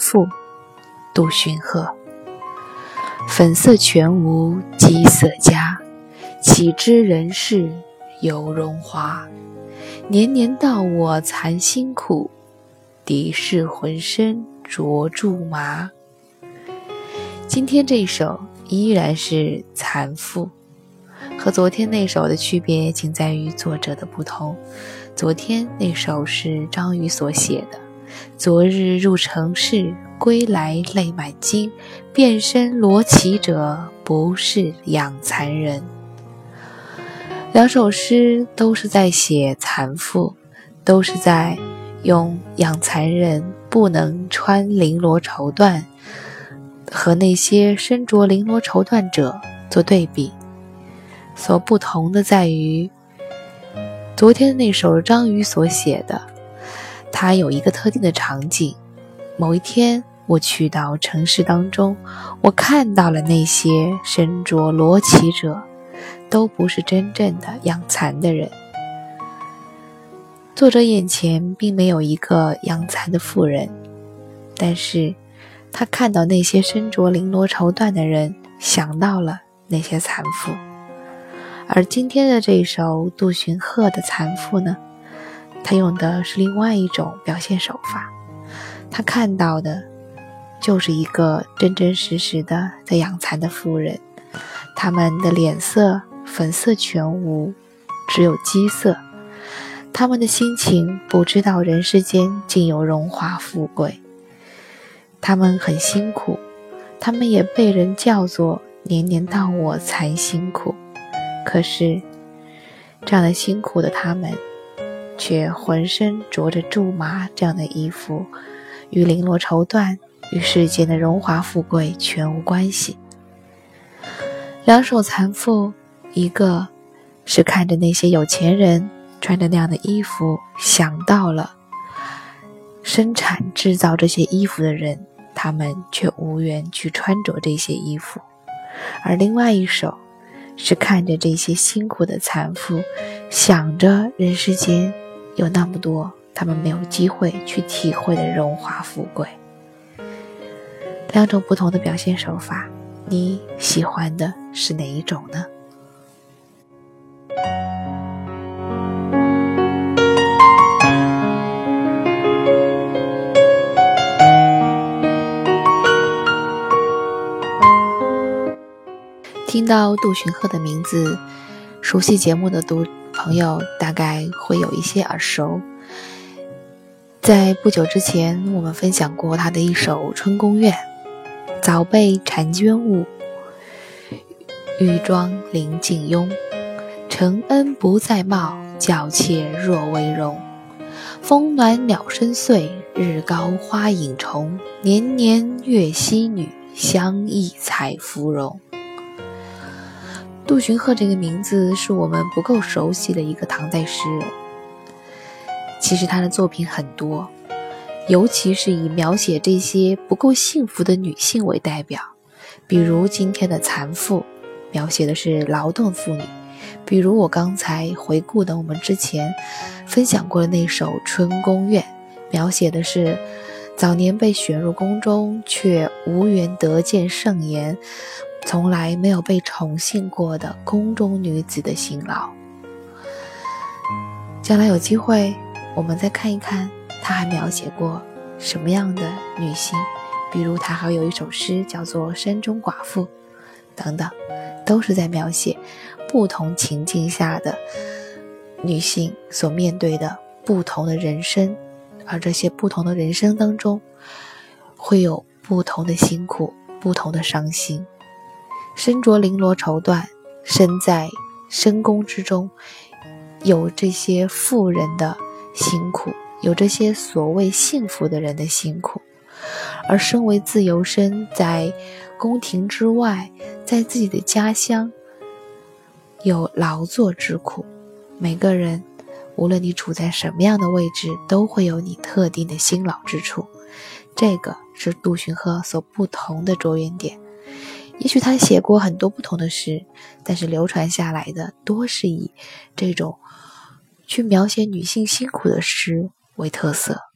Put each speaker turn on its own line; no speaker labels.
妇，杜荀鹤。粉色全无机色佳，岂知人世有荣华？年年到我残辛苦，敌士浑身着苎麻。今天这首依然是残妇，和昨天那首的区别仅在于作者的不同。昨天那首是张宇所写的。昨日入城市，归来泪满襟。遍身罗绮者，不是养蚕人。两首诗都是在写蚕妇，都是在用养蚕人不能穿绫罗绸缎。和那些身着绫罗绸缎者做对比，所不同的在于，昨天那首张宇所写的，他有一个特定的场景。某一天，我去到城市当中，我看到了那些身着罗绮者，都不是真正的养蚕的人。作者眼前并没有一个养蚕的妇人，但是。他看到那些身着绫罗绸缎的人，想到了那些蚕妇。而今天的这一首杜荀鹤的蚕妇呢，他用的是另外一种表现手法。他看到的，就是一个真真实实的在养蚕的妇人，他们的脸色粉色全无，只有鸡色。他们的心情不知道人世间竟有荣华富贵。他们很辛苦，他们也被人叫做“年年到我才辛苦”。可是，这样的辛苦的他们，却浑身着着苎麻这样的衣服，与绫罗绸缎、与世间的荣华富贵全无关系。两手残妇，一个是看着那些有钱人穿着那样的衣服，想到了生产制造这些衣服的人。他们却无缘去穿着这些衣服，而另外一手是看着这些辛苦的残妇，想着人世间有那么多他们没有机会去体会的荣华富贵。两种不同的表现手法，你喜欢的是哪一种呢？听到杜荀鹤的名字，熟悉节目的读朋友大概会有一些耳熟。在不久之前，我们分享过他的一首《春宫怨》：“早被婵娟误，玉妆临镜拥。承恩不再貌，教妾若为容。风暖鸟声碎，日高花影重。年年月溪女，相忆采芙蓉。”杜荀鹤这个名字是我们不够熟悉的一个唐代诗人。其实他的作品很多，尤其是以描写这些不够幸福的女性为代表，比如今天的残妇，描写的是劳动妇女；比如我刚才回顾的我们之前分享过的那首《春宫怨》，描写的是早年被选入宫中却无缘得见盛颜。从来没有被宠幸过的宫中女子的辛劳。将来有机会，我们再看一看，他还描写过什么样的女性？比如，他还有一首诗叫做《山中寡妇》，等等，都是在描写不同情境下的女性所面对的不同的人生，而这些不同的人生当中，会有不同的辛苦，不同的伤心。身着绫罗绸缎，身在深宫之中，有这些富人的辛苦，有这些所谓幸福的人的辛苦；而身为自由身，在宫廷之外，在自己的家乡，有劳作之苦。每个人，无论你处在什么样的位置，都会有你特定的辛劳之处。这个是杜荀鹤所不同的着眼点。也许他写过很多不同的诗，但是流传下来的多是以这种去描写女性辛苦的诗为特色。